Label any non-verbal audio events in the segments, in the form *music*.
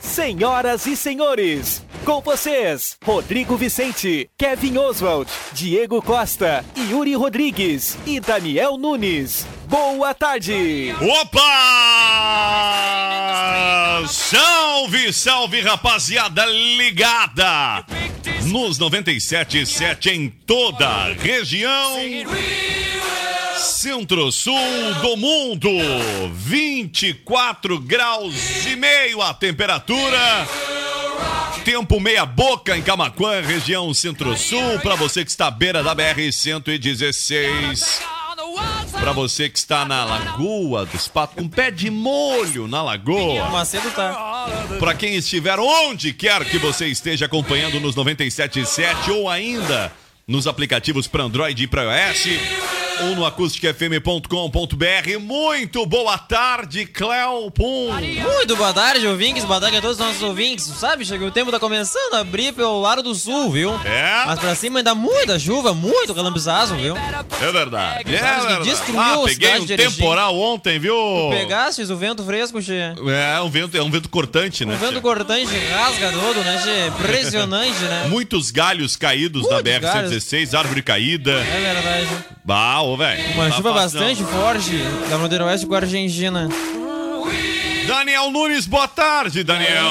Senhoras e senhores, com vocês, Rodrigo Vicente, Kevin Oswald, Diego Costa, Yuri Rodrigues e Daniel Nunes. Boa tarde! Opa! Salve, salve, rapaziada ligada! Nos 97.7 em toda a região. Centro-Sul do mundo, 24 graus e meio a temperatura. Tempo meia boca em Camaquã, região Centro-Sul, para você que está à beira da BR 116. Para você que está na Lagoa dos Patos, com pé de molho na Lagoa. Macedo tá. Para quem estiver onde quer que você esteja acompanhando nos 97.7 ou ainda nos aplicativos para Android e para iOS ou no acusticfm.com.br. Muito boa tarde, Cléo Pum. Muito boa tarde, ouvintes. Boa tarde a todos os nossos ouvintes. Sabe, chegou o tempo tá começando a abrir pelo lado do sul, viu? É? Mas pra cima ainda muita chuva, muito calambiçazo, viu? É verdade. É que verdade. destruiu Ah, peguei um temporal ontem, viu? Pegastes o vento fresco, che. É, um vento, é um vento cortante, né? O vento tia? cortante rasga todo, né, che? Impressionante, né? Muitos galhos caídos Muitos BR-116, árvore caída. É verdade. Bah, ô, velho. Uma Tá chuva não. bastante forte da fronteira oeste com a Argentina. Daniel Nunes, boa tarde, Daniel.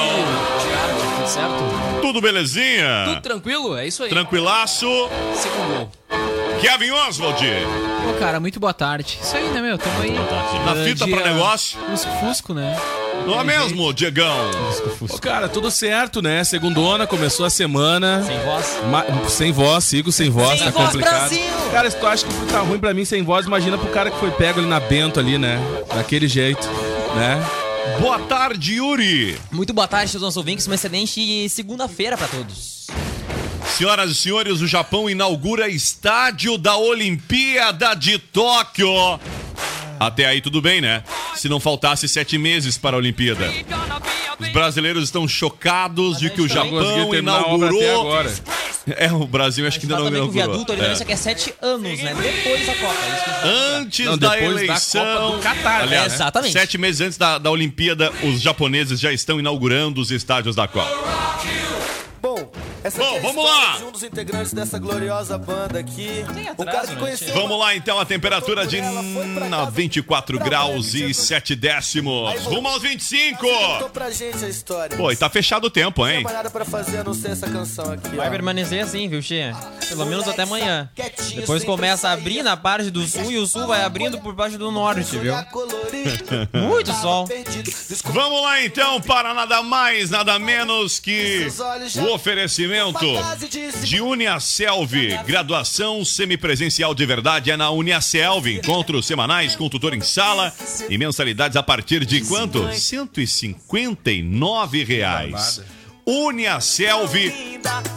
Tudo certo? Tudo belezinha? Tudo tranquilo? É isso aí. Tranquilaço. Segundo gol. Kevin Oswald. Pô, cara, muito boa tarde. Isso aí, né, meu? Tamo aí. Na Ah, fita dia- pra negócio. Fusco-fusco, né? Não é mesmo, Diegão? Ô, cara, tudo certo, né? Segundona, começou a semana. Sem voz. Ma- sem voz, sigo sem voz, Sem tá voz, complicado. Brasil! Cara, se tu acha que tá ruim pra mim sem voz, imagina pro cara que foi pego ali na Bento ali, né? Daquele jeito, né? Boa tarde, Yuri. Muito boa tarde os nossos ouvintes. Uma excelente segunda-feira pra todos. Senhoras e senhores, o Japão inaugura estádio da Olimpíada de Tóquio. Até aí tudo bem, né? Se não faltasse sete meses para a Olimpíada. Os brasileiros estão chocados de que o Japão inaugurou. É, o Brasil acho que ainda não que o inaugurou. viaduto ali É. só que é sete anos, né? Depois da Copa. É isso que eu Antes Não, da depois da eleição. Copa do Catar, Aliás, né? Exatamente. Sete meses antes da, da Olimpíada, os japoneses já estão inaugurando os estádios da Copa. Bom, essa Bom, é vamos lá. de um dos integrantes dessa gloriosa banda aqui. Um cara que conheceu. Vamos lá então, a temperatura de na 24 graus e 7 décimos. Rumo aos 25. Contou pra gente a história. Pô, e tá fechado o tempo, Não hein? tem mais nada pra fazer a não ser essa canção aqui. Vai ó. permanecer assim, viu, Xê? Pelo menos até amanhã. Depois começa a abrir na parte do sul e o sul vai abrindo por baixo do norte, viu? Colorido, *laughs* Muito sol. Vamos lá então para nada mais, nada menos que o oferecimento de Uniaselv. Graduação semipresencial de verdade é na Uniaselv. Encontros semanais com tutor em sala e mensalidades a partir de quanto? 159 reais. Uniaselv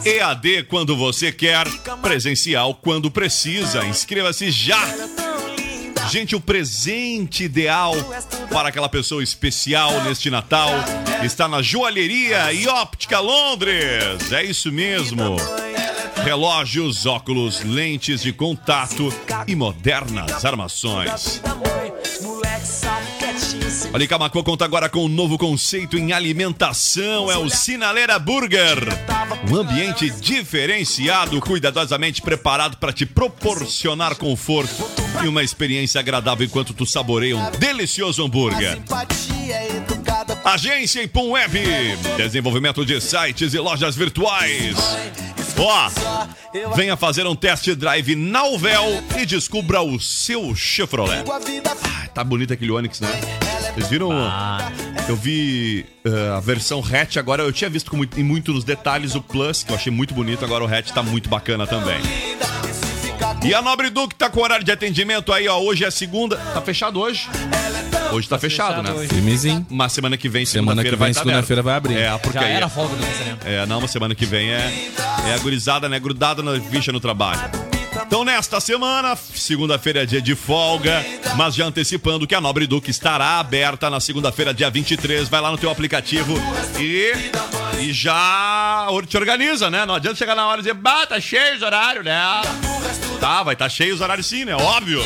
EAD quando você quer, presencial quando precisa. Inscreva-se já. Gente, o presente ideal para aquela pessoa especial neste Natal está na Joalheria e Óptica Londres. É isso mesmo. Relógios, óculos, lentes de contato e modernas armações. Olha, Camacô conta agora com um novo conceito em alimentação, é o Sinaleira Burger. Um ambiente diferenciado, cuidadosamente preparado para te proporcionar conforto e uma experiência agradável enquanto tu saboreia um delicioso hambúrguer. educada Agência Ipum Web, desenvolvimento de sites e lojas virtuais. Ó, venha fazer um test drive na Uvel e descubra o seu Chevrolet. Ah, tá bonito aquele Onix, né? Vocês viram? Eu vi eh, a versão hatch agora. Eu tinha visto com muito, em muito nos detalhes o Plus, que eu achei muito bonito. Agora o hatch tá muito bacana também. E a Nobre Duque tá com horário de atendimento aí, ó. Hoje é segunda. Tá fechado hoje? Hoje tá, fechado, fechado né? Firmezinho. Mas semana que vem, Semana que segunda-feira, vem, vai tá segunda-feira vai abrir. É, porque Já era folga do lançamento. é, não, mas semana que vem é, é a gurizada, né? Grudada na ficha no trabalho. Então, nesta semana, segunda-feira é dia de folga, mas já antecipando que a Nobre Duque estará aberta na segunda-feira, dia 23. Vai lá no teu aplicativo e, e já te organiza, né? Não adianta chegar na hora e dizer, bah, tá cheio os horários, né? Tá, vai estar tá cheio os horários sim, né? Óbvio.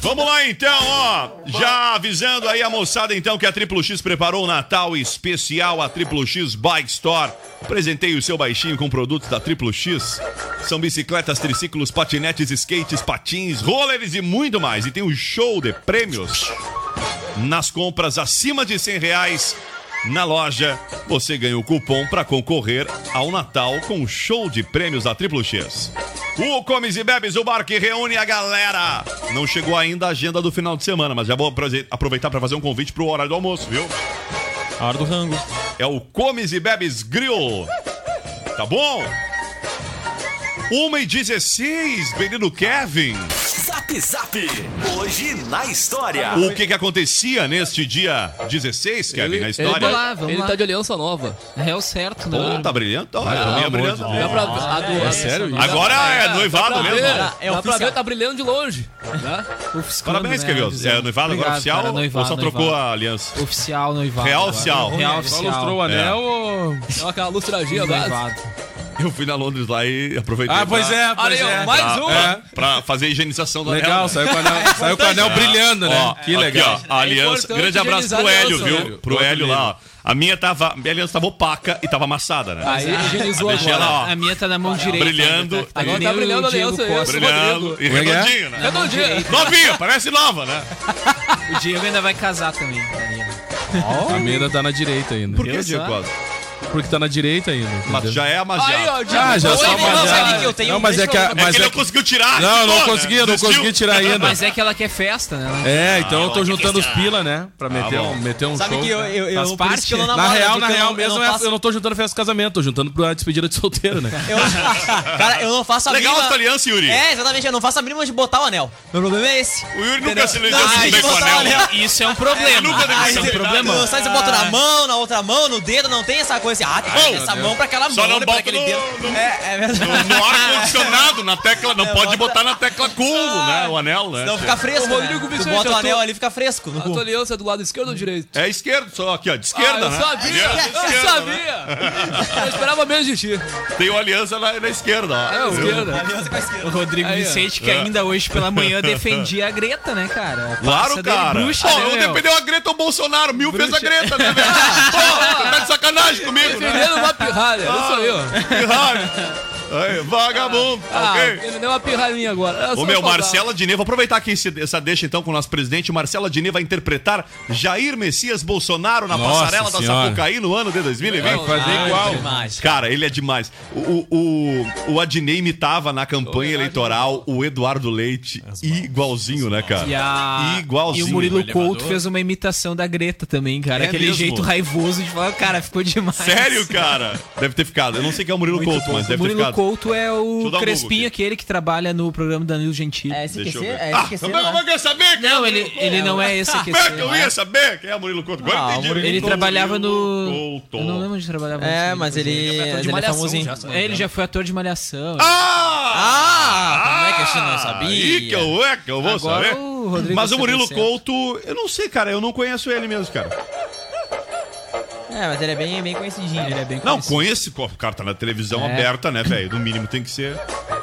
Vamos lá então, ó. Já avisando aí a moçada então que a Triplo X preparou o Natal especial, a Triplo X Bike Store. Apresentei o seu baixinho com produtos da Triplo X. São bicicletas, triciclos, patinetes, skates, patins, rollers e muito mais. E tem um show de prêmios. Nas compras acima de 100 reais na loja, você ganha o cupom para concorrer ao Natal com o show de prêmios da Triplo X. O Comes e Bebes, o bar que reúne a galera. Não chegou ainda a agenda do final de semana, mas já vou aproveitar para fazer um convite pro horário do almoço, viu? A hora do rango. É o Comes e Bebes Grill. Tá bom? 1 e 16, menino Kevin. Zap Zap. Hoje na história. O que que acontecia neste dia 16, Kevin, na história? Vamos lá, vamos Ele lá. tá de aliança nova. É o certo, né? Pô, tá brilhando? Olha, a minha brilhando. Dá pra, a do, É sério isso? Agora é Dá noivado mesmo. ver, É Dá pra ver, tá brilhando de longe. Né? Ofiscando, Parabéns, né, Kevin. avisando. É noivado agora oficial cara, ou noivado, só trocou noivado. a aliança? Oficial noivado. Real agora. oficial. Real Só oficial. lustrou o anel ou... Dá aquela lustradinha básica. Noivado. Eu fui na Londres lá e aproveitei Ah, pois pra, é, pois Olha é. mais pra, uma. É. pra fazer a higienização do Legal, anel. saiu com o anel, saiu com o anel brilhando, né? Ó, que aqui, legal. ó, a aliança. importante Grande abraço pro Hélio, aliança, viu? né? Pro Hélio lá, ó. A minha tava. Minha aliança tava opaca e tava amassada, né? Aí higienizou Deixei agora. ela, ó. A minha tá na mão direita. Brilhando. ainda, tá? Agora tá brilhando o a aliança aí. Brilhando e é é? redondinho, né? Redondinha. Novinha, parece nova, né? O Diego ainda vai casar também. ali, A minha ainda tá na direita ainda. Por que, Diego? Costa? Porque tá na direita ainda. Mas já é Aí, amaziado. ó, Ah, já Oi, só não, uma sabe que eu tenho Não, mas é que a- eu- É mas que ele é não conseguiu tirar. Não, não consegui, não consegui tirar ainda. Mas é que ela quer festa, né? É, então eu tô juntando os pila, né? Pra meter bom. um, meter um Sabe show. que eu, eu, parte? que eu não Na namoro, real, na real mesmo, eu é- não eu não tô juntando festa de casamento, tô juntando pra despedida de solteiro, né? *laughs* eu- Cara, eu não faço a Legal essa aliança, Yuri. É, exatamente, eu não faço a mínima de botar o anel. Meu problema é esse. O Yuri nunca se aí bem com o botar o anel. Isso é um problema. nunca deve Aí ser um problema. Não, sabe, você bota na mão, na outra mão, no dedo, não tem essa coisa assim. Ah, ter essa mão pra aquela mão, Só não né, bota aquele no- dedo. no- É, é verdade. No ar-condicionado, na tecla. Não É, pode bota- botar na tecla combo, *laughs* né? O anel, né? Não fica fresco, né? Rodrigo Tu Vicente, bota o eu tô- anel ali, fica fresco. no A tua aliança é do lado esquerdo ou direito? É esquerdo, só aqui, ó. De esquerda, ah, eu né? sabia! Aliança Eu esquerda, sabia! né? Eu esperava menos de ti. Tem o aliança na, na esquerda, ó. É, o Viu? esquerda. O Rodrigo Aí. Vicente, que ainda hoje pela manhã defendia a Greta, né, cara? A Claro, cara. Bruxa, Ó, né, eu defendeu a Greta ou o Bolsonaro. Mil fez a Greta, né, velho? *laughs* Pô, tá de sacanagem comigo, né? Defendendo uma pirralha, é isso aí, ó. Aí, vagabundo, Ah, ok? ele deu uma pirralhinha agora. É Ô meu. Marcela Diné, vou aproveitar aqui esse- essa deixa então com o nosso presidente. Marcela Diné vai interpretar Jair Messias Bolsonaro na Nossa passarela da Senhora. Sapucaí no ano de 2020. Vai fazer Ah, igual. demais. Cara, ele é demais. O, o, o Adnei imitava na campanha eleitoral o Eduardo Leite igualzinho, né, cara? E, a... Igualzinho. e o Murilo elevador. Couto fez uma imitação da Greta também, cara. É Aquele mesmo? jeito raivoso de falar, cara, ficou demais. Sério, cara? Deve ter ficado. Eu não sei quem é o Murilo Muito Couto, bom. mas o deve ter Murilo ficado. Couto é o um Crespinho, Google aquele que trabalha no programa Danilo Gentili. É esse ver. É Ah, como é que né? eu vou saber quem é Não, o ele, ele não é esse Como é que eu ia saber quem é o Murilo *laughs* Couto? Agora Ah, entendi. Murilo Ele Couto. trabalhava no. Murilo Couto. Eu não lembro onde trabalhava. É, mas né? ele, mas ele é Malhação famosinho. já, não É, ele engano. já foi ator de Malhação. Ah! Ah, como é que a gente não sabia? Aí que eu, é que eu vou Agora saber. o Rodrigo Mas o Murilo. Couto, eu não sei, cara. Eu não conheço ele mesmo, cara. É, mas ele é bem, bem conhecidinho. Ele é bem Não, conhecido. conheço. pô, O cara tá na televisão É. aberta, né, velho? No mínimo tem que ser.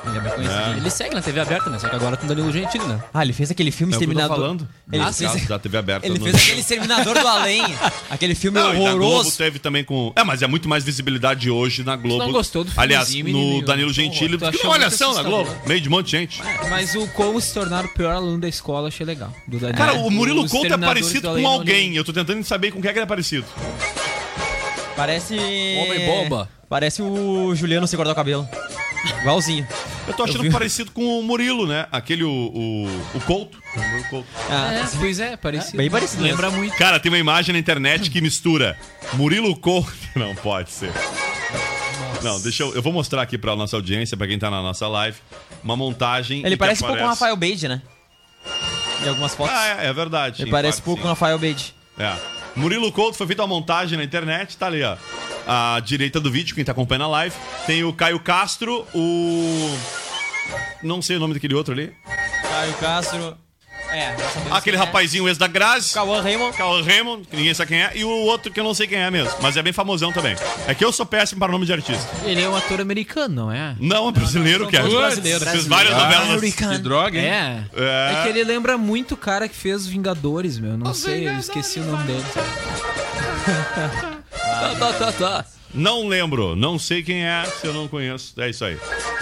Ele é bem conhecido. É. Ele segue na TV aberta, né? Só que agora com Danilo Gentili, né? Ah, ele fez aquele filme É o que eu tô Exterminador. falando. Ele No fez, caso da TV aberta. ele no- fez aquele Exterminador do Além. *laughs* Aquele filme Não, e na Globo horroroso. teve também com. É, mas é muito mais visibilidade hoje na Globo. não gostou do Aliás, filmezinho, no? Danilo Gentili, tu achou muito olhação na assustador. Globo, meio de um monte de gente. Mas o como se tornar o pior aluno da escola, achei legal. Do Danilo. Cara, o Murilo Os Couto é Exterminadores parecido do com Além, não alguém. Eu tô tentando saber com quem é que ele é parecido. Parece. Homem bomba. Parece o Juliano sem cortar o cabelo. Igualzinho. Eu tô achando vi- parecido com o Murilo, né? Aquele, o, o, o Couto. O Murilo Couto. Ah, É, pois é, parecido. Bem parecido Lembra muito. Cara, tem uma imagem na internet que mistura Murilo Couto. *laughs* Não pode ser. Não, deixa eu. Eu vou mostrar aqui pra nossa audiência, pra quem tá na nossa live, uma montagem. Ele parece um pouco com o aparece- Rafael Beide, né? Em algumas fotos. Ah, é, é verdade. Ele parece um pouco o Rafael Beide. É. Murilo Couto foi feita uma montagem na internet, tá ali, ó. À direita do vídeo, quem tá acompanhando a live. Tem o Caio Castro, o. Não sei o nome daquele outro ali. Caio Castro. É, Aquele quem é. rapazinho ex da Grazi. Cauã Raymond. Cauã Raymond, que ninguém sabe quem é. E o outro que eu não sei quem é mesmo. Mas é bem famosão também. É que eu sou péssimo para nome de artista. Ele é um ator americano, não é? Não, é brasileiro, que é. todos brasileiros. Fez várias novelas. Americano. Que droga, hein? É. É. É que ele lembra muito o cara que fez Vingadores, meu. Não sei, eu esqueci o nome dele. *laughs* Tá, tá, tá, tá. Não lembro, não sei quem é, se eu não conheço. É isso aí.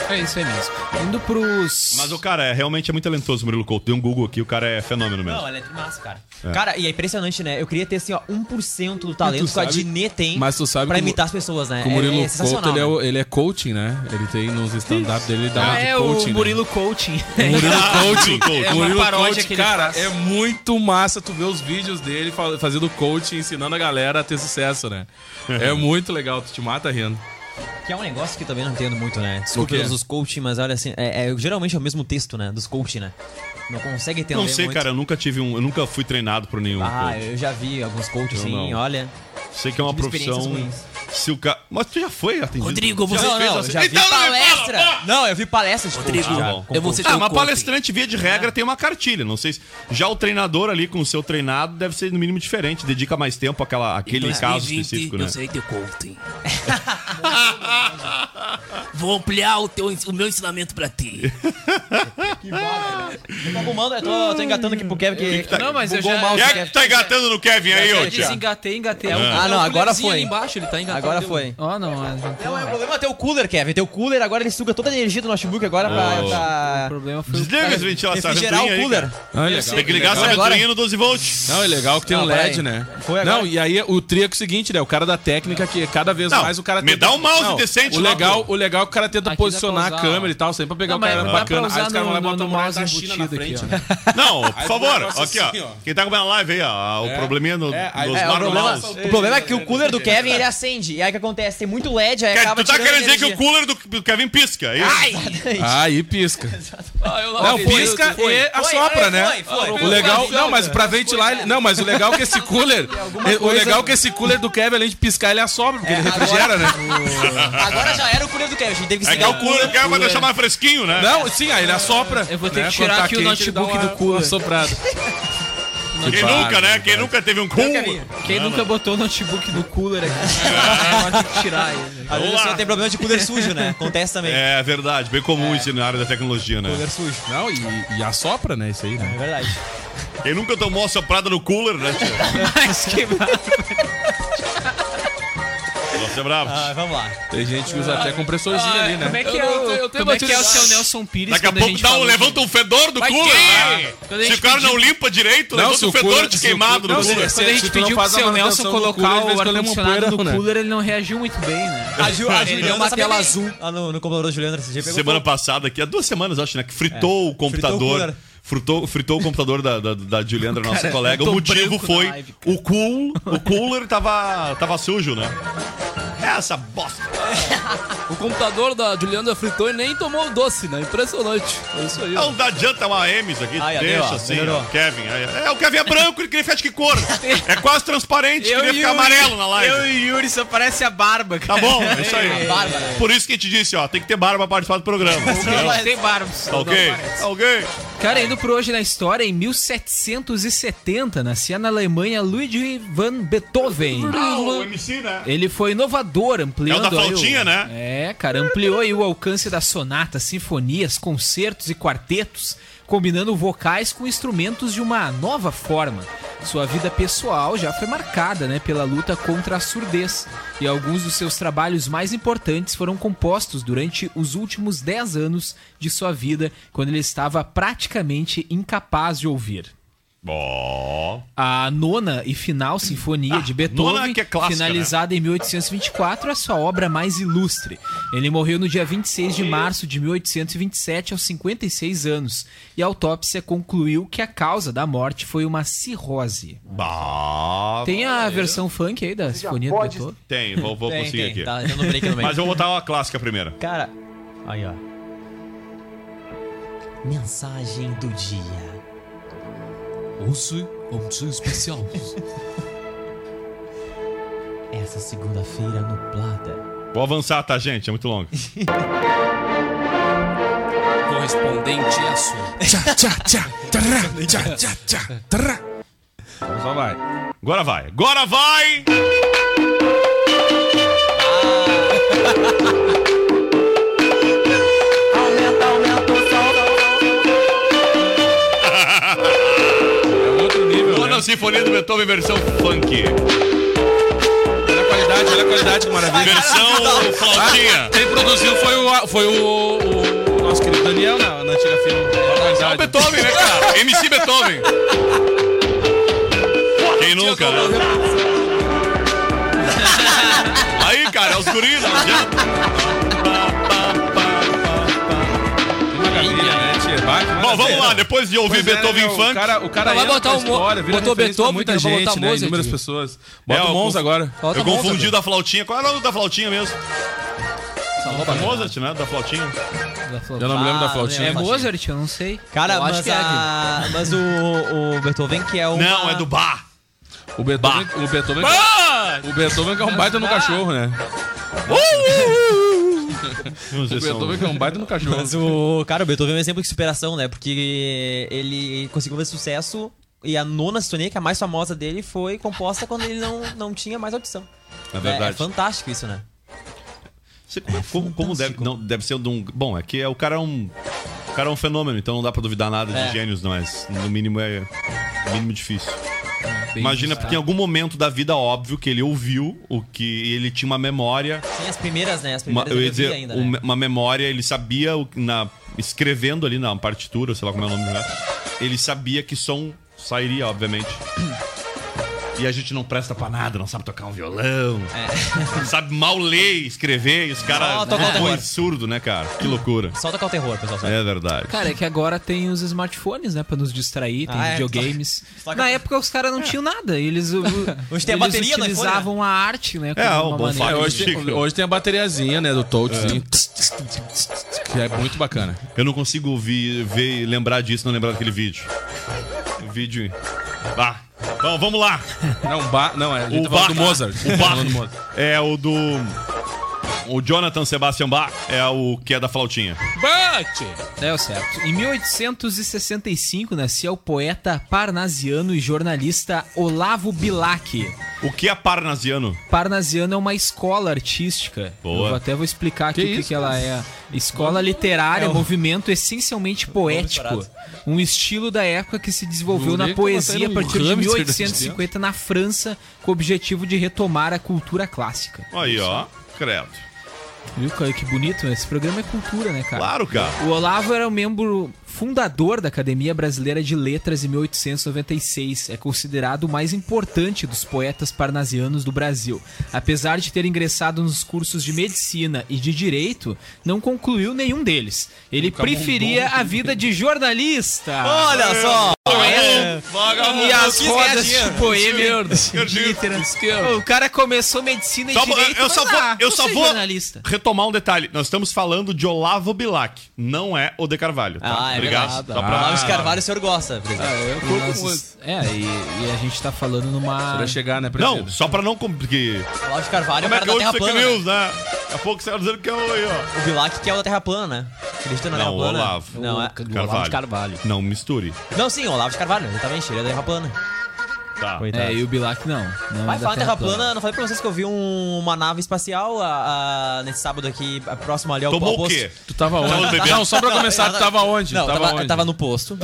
É isso aí mesmo. Indo pros. Mas o cara é, realmente é muito talentoso, o Murilo Couto. Dei um Google aqui, o cara é fenômeno mesmo. Não, ele é massa, cara. Cara, e é impressionante, né? Eu queria ter, assim, ó, 1% do talento que a Dinê tem Mas tu sabe pra que o- imitar as pessoas, né? O Murilo é, é Couto, ele é, né? o- ele é coaching, né? Ele tem nos stand-up dele, ele dá Ah, de é coaching. o Murilo Coaching. Né? Murilo Coaching. Couto. *laughs* É O uma Murilo paródia Coaching, que ele cara, faz. é muito massa tu ver os vídeos dele fa- fazendo coaching, ensinando a galera a ter sucesso, né? *laughs* É muito legal, tu te mata rindo. Que é um negócio que eu também não entendo muito, né? Desculpa os coaching, mas olha assim, é, é- geralmente é o mesmo texto, né? Dos coaching, né? Não consegue entender Não sei, muito. cara, eu nunca tive um. Eu nunca fui treinado por nenhum. Ah, coach. eu já vi alguns coaches, sim, olha. Sei que é uma profissão. Se o cara. Mas tu já foi atendido? Rodrigo, Já você- Não, fez não, assim? eu já vi Então não me palestra. fala! Não, eu vi palestra de Rodrigo, já. bom. com Eu vou coach. ser Ah, coach. palestrante, via de regra, tem uma cartilha. Não sei se. Já o treinador ali com o seu treinado deve ser no mínimo diferente. Dedica mais tempo àquela, àquele caso específico, né? Eu sei teu coaching. *laughs* Vou ampliar o, teu, o meu ensinamento pra ti. *laughs* Eu tô arrumando, eu tô, tô engatando aqui pro Kevin que. Não, mas eu já- Quem é que tá engatando no Kevin aí, ô Eu disse engatei, engatei. Ah, não, agora foi. ali embaixo, ele tá engatado. Agora foi. Ó, não, a gente Não, tem- o problema é ter o cooler, Kevin. Tem o cooler, agora ele suga toda a energia do notebook agora pra. Oh. O pra... problema foi o Desliga esse refrigerar o cooler. Ah, é legal. Tem que ligar essa Agora- ventoinha no 12 volts. Não, é legal que tem Não, um LED, né? Foi agora. Não, e aí o trio é o seguinte, né? O cara da técnica que cada vez Não, mais o cara me dá um mouse decente o lá, legal, pô. o legal é que o cara tenta Aqui posicionar a câmera e tal, sempre pra pegar Não, o cara bacana. Aí os caras vão lá e botam uma mouse na embutido frente, *laughs* aqui, né? Não, por o favor, aqui, ó. assim, ó. Quem tá acompanhando a live aí, ó. O É. probleminha no, É, É, o o problema é que o cooler do Kevin ele acende. E aí o que acontece? Tem muito LED, aí Quer- acaba Tu tá querendo dizer que o cooler do, do Kevin pisca, é isso? Aí pisca. *laughs* Ah, Não, pisca Foi. e assopra, foi, né? foi, foi. O legal, não, mas pra ventilar, ele- não, mas o legal é que esse *laughs* cooler, o legal é que esse cooler do Kevin, além de piscar, ele assopra, porque ele refrigera, né? *laughs* Agora já era o cooler do Kevin, a gente teve que É que o cooler do Kevin vai deixar mais fresquinho, né? Não, sim, aí ele assopra. Eu vou ter né? que tirar Quando tá aqui o notebook do cooler. Uma Quem nunca, né? Quem nunca teve um cooler. Quem nunca botou o notebook no cooler aqui? *laughs* Pode tirar ele. né? Às vezes Vamos você lá. tem problema de cooler sujo, né? Acontece também. É verdade, bem comum isso na área da tecnologia, né? Cooler sujo. Não, e, e assopra, né? Isso aí, É né? verdade. Quem nunca tomou a soprada no cooler, né, tio? *laughs* Mas que- *laughs* Você é bravo. Ah, vamos lá. Tem gente que usa até compressorzinho Ah, ali, né? Como é que Eu é o, eu tenho como é, que é o seu Nelson Pires Daqui a pouco gente dá um, levanta um fedor do Vai cooler, quê? né? Quando a Se o cara não limpa direito, Não, levanta um o fedor de queimado cooler. se- Quando a gente pediu pro faz a seu Nelson do colocar o é ar-condicionado no né? cooler, ele não reagiu muito bem, né? *laughs* A, Ju, a Ele deu Juliana tela azul. Lá no, computador da Juliana Semana passada, aqui há duas semanas, acho, né? Que fritou o computador. Fritou, fritou o computador da, da, da Juliandra, nossa Cara, colega. eu O motivo foi live, o cool, o cooler tava, tava sujo, né? Essa bosta. *laughs* O computador da Juliana fritou e nem tomou o doce, né? Impressionante. É isso aí. ó. Não dá adianta uma M isso aqui. Ó, deixa ó, assim, ó, Kevin. aí, é, o Kevin é branco, ele queria ficar de que cor? *laughs* É quase transparente, Eu queria ficar o- amarelo na live. Eu e o Yuri só parece a barba, Tá cara. bom, é isso aí. Bárbara. Por isso que a gente disse, ó, tem que ter barba pra participar do programa. Não tem barba. Tá ok? Tá ok? Cara, indo por hoje na história, em 1770, nascia na Alemanha Ludwig van Beethoven. Ah, o MC, né? Ele foi inovador, ampliando. É o da flautinha, né? É, cara, ampliou o alcance das sonatas, sinfonias, concertos e quartetos, combinando vocais com instrumentos de uma nova forma. Sua vida pessoal já foi marcada, né, pela luta contra a surdez, e alguns dos seus trabalhos mais importantes foram compostos durante os últimos 10 anos de sua vida, quando ele estava praticamente incapaz de ouvir. Ó. A nona e final sinfonia de Beethoven, nona é clássica, finalizada em 1824, é sua obra mais ilustre. Ele morreu no dia 26 de março de 1827, aos 56 anos, e a autópsia concluiu que a causa da morte foi uma cirrose. Bah, Tem a versão funk aí da sinfonia do Beethoven? Tem, vou, vou Tem, conseguir tem. aqui. Tá, eu não. Mas eu vou botar uma clássica primeiro. Cara, aí ó. Mensagem do dia. Hoje, um especial. Essa segunda-feira nublada. Vou avançar, tá, gente? É muito longo. Correspondente assunto. Tchá, tchá, tchá, trá, tchá, tchá, tchá, trá. Então só vai. Agora vai. Agora vai! Aumenta, *laughs* Sinfonia do Beethoven versão funk. Olha a qualidade, olha a qualidade, que maravilha. Versão flautinha. Quem produziu foi o, foi o, o nosso querido Daniel na, na antiga filme. É o. Beethoven, né, cara? *laughs* MC Beethoven. Quem nunca, né? Aí, cara, é os guris, não Bom, vamos lá, depois de ouvir Pois é, Beethoven né, o funk. cara, o cara Não, vai botar o história, vira botou Beethoven, muita vai botar gente, né? Mozart. Inúmeras pessoas. É, Bota eu o Mons confu- agora. Eu confundi da flautinha. Qual é o nome da flautinha mesmo? É Mozart, né? Da flautinha. Eu não me lembro da Ah, flautinha. É Mozart? Eu não sei. Cara, eu mas, acho que é. a... mas o, o Beethoven que é o. Não, é do Bar. O Beethoven, o Beethoven, o Beethoven que é um baita no cachorro, né? Não sei O Beethoven que é um baita no cachorro. Mas o. Cara, o Beethoven é um exemplo de superação, né? Porque ele conseguiu fazer sucesso e a nona sinfonia, que é a mais famosa dele, foi composta quando ele não, não tinha mais audição. É É, verdade. fantástico isso, né? Você- como como deve, não, deve ser de um. Bom, é que é, o cara é um. O cara é um fenômeno, então não dá pra duvidar nada de É. gênios, não, mas no mínimo é. No mínimo difícil. Imagina, porque em algum momento da vida, óbvio, que ele ouviu o que ele tinha uma memória. Tem as primeiras, né? As Uma, primeiras eu ia dizer, ainda, né? uma memória, ele sabia o- na, escrevendo ali na partitura, sei lá como é o nome, né? Ele sabia que som sairia, obviamente. E a gente não presta pra nada, não sabe tocar um violão, não sabe mal ler e escrever, e os caras tocar o compõem terror. surdo, né, cara? Que loucura. Só tocar o terror, pessoal. sabe? É verdade. Cara, é que agora tem os smartphones, né, pra nos distrair, tem Ah, é, videogames. *laughs* toca- Na época os caras não tinham nada, eles, o- *laughs* Hoje tem a eles bateria iPhone, utilizavam a arte, né, É, uma o bom maneira É, fato hoje, Chico. tem, hoje tem a bateriazinha, né, do touchzinho. Que é muito bacana. Eu não consigo ouvir, ver, lembrar disso, não lembrar daquele vídeo. O vídeo. Ah, Bom, vamos lá. Não, ba... não é, tá Bach- falando do Mozart. O Tá Bach é o do. O Jonathan Sebastian Bach é o que é da flautinha. Bate! É o certo. Em 1865 nascia o poeta parnasiano e jornalista Olavo Bilac. O que é parnasiano? Parnasiano é uma escola artística. Boa. Eu até vou explicar aqui Que o que, que ela é. Escola literária, É um- movimento essencialmente poético. Um estilo da época que se desenvolveu na poesia a partir de hamster 1850 na França, com o objetivo de retomar a cultura clássica. Aí, ó. Credo. Viu, cara? Que bonito. Esse programa é cultura, né, cara? Claro, cara. O Olavo era o membro fundador da Academia Brasileira de Letras em 1896. É considerado o mais importante dos poetas parnasianos do Brasil. Apesar de ter ingressado nos cursos de medicina e de direito, não concluiu nenhum deles. Ele preferia a vida de jornalista. Olha só! Poeta. Vagabundo. E as rodas de poema. O cara começou medicina e Só direito. eu só vou, ah, eu só vou jornalista. retomar um detalhe. Nós estamos falando de Olavo Bilac, não é o de Carvalho. Tá? Ah, é Obrigado. verdade. Só pra- Olavo de Carvalho o senhor gosta, exemplo. Eu curto muito. É, e, e a gente tá falando numa. Vai chegar, né, Não, só pra não. Porque. Olavo de Carvalho é o Como é cara que da hoje Terra plana. news, né? Daqui a pouco você tá dizendo que é o aí, ó. O Bilac que é o da Terra plana, né? Acredita na Não, Terra plana? Olavo. Não, é... Carvalho. Carvalho. Não misture. Não, sim, o Olavo de Carvalho, exatamente, ele é da Terra plana. Tá. Coitado. É, e o Bilac não. não Vai é falar em Terra plana, não falei pra vocês que eu vi um- uma nave espacial a- a- nesse sábado aqui, a- próximo ali ao Tomou ao o quê? Tu tava onde? Não, só pra começar, tu tava onde? Não, tava, tava, onde? tava no posto.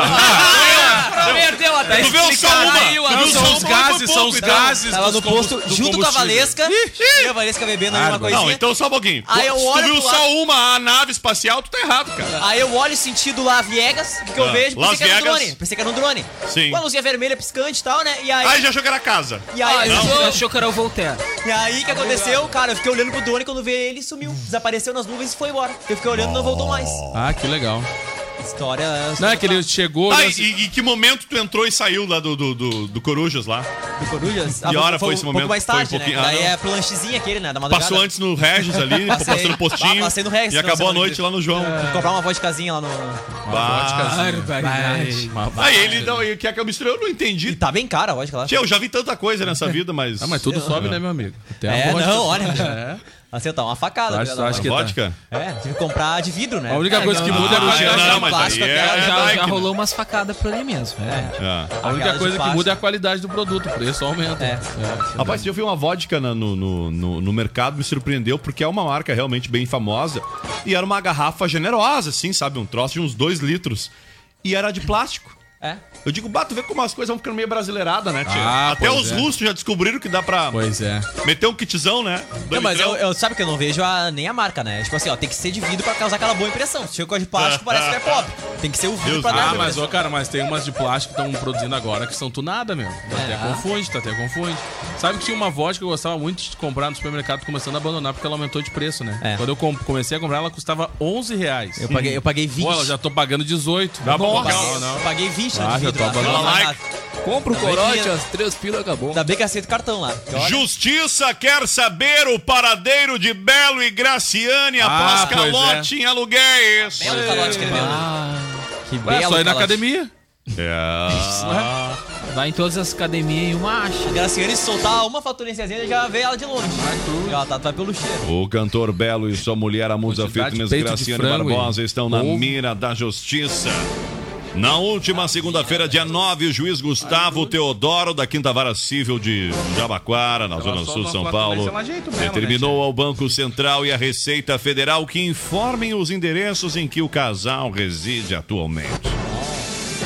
Perdeu até Tu viu só uma? Tu viu são só os gases, são os então. gases Tava no posto junto com a. Valesca. E a Valesca bebendo ali uma Bárbaro. coisinha. Não, então só um pouquinho. Aí eu Se tu olho viu só uma a nave espacial, tu tá errado, cara. Aí eu olho sentido lá Viegas, o que, eu Ah, vejo? Pensei que era um drone. Pensei que era um drone. Sim. Uma luzinha vermelha piscante e tal, né? E aí. Aí já achou que era casa. E aí, Ah, eu- você achou que era o Voltaire. e aí o que aconteceu? Cara, eu fiquei olhando pro drone quando veio ele sumiu. Desapareceu nas nuvens e foi embora. Eu fiquei olhando e não voltou mais. Ah, que legal. História. Não é que ele chegou... Tá, olhou e, que momento tu entrou e saiu lá do, do, do, do Corujas lá? do Corujas. Que hora foi esse um momento? pouco mais Foi um tarde, pouquinho- né? ah, Daí não. é pro lanchezinho aquele, né? Da madrugada. Passou antes no Regis ali, Passei. *laughs* passou no postinho. Ah, passei no Regis, E acabou a noite que- lá no João. Fui comprar uma vodkazinha lá no. Barbaridade. Aí ele não, quer que eu misture, eu não entendi. E tá bem cara a vodka lá. Tia, eu já vi tanta coisa nessa *laughs* vida, mas. Ah, mas tudo sobe, né, meu amigo? Até a É, não, olha. É. Assim, tá uma facada. Acho- né, acho que vodka. tá. Vodka? É, tive que comprar de vidro, né? A única É, coisa que muda é a qualidade. não, plástico, aí é- aquela Já, já né? rolou umas facadas por ali mesmo. É. Ah. A única coisa que muda é a qualidade do produto, o preço aumenta. É. Rapaz, eu vi uma vodka no, no, no, no mercado, me surpreendeu, porque é uma marca realmente bem famosa. E era uma garrafa generosa, assim, sabe? Um troço de uns dois litros. E era de plástico. É. Eu digo, bato, vê como as coisas vão ficando meio brasileirada, né, tia? Ah, Até os é. russos já descobriram que dá pra Pois é. meter um kitzão, né? Não, mas eu, eu- sabe que eu não vejo a- nem a marca, né? Tipo assim, ó, tem que ser de vidro pra causar aquela boa impressão. Se chega de plástico, parece que é *laughs* pop. Tem que ser o vidro Deus pra dar Ah, boa mas, ô, cara, mas tem umas de plástico que estão produzindo agora que são tunadas, meu. Até É. confunde, tu até confunde. Sabe que tinha uma vodka que eu gostava muito de comprar no supermercado, começando a abandonar porque ela aumentou de preço, né? É. Quando eu com- comecei a comprar, ela custava 11 reais. Eu paguei, eu paguei 20. Pô, ela já tô pagando 18. Dá pra Nossa, Não, eu paguei 20 Ah, já lá. Like. Compra o Ainda bem corote, as três pilas acabou. Ainda bem que aceito cartão lá. Justiça quer saber o paradeiro de Belo e Graciane após Ah, pois é. calote em aluguéis. Belo calote que ele deu, né? Que Ué, belo só ir na calote. academia. É. Vai em todas as academias e uma acha. Graciane, se soltar uma faturenciazinha, já vê ela de longe. Ela tá, vai pelo cheiro. O cantor Belo e sua mulher, a musa fitness Graciane frango Barbosa, estão na ovo. mira da justiça. Na última segunda-feira, dia 9, o juiz Gustavo Teodoro, da Quinta Vara Civil de Jabaquara, na Zona Sul, na São Paulo, Belo, né, determinou ao Banco Central e à Receita Federal que informem os endereços em que o casal reside atualmente.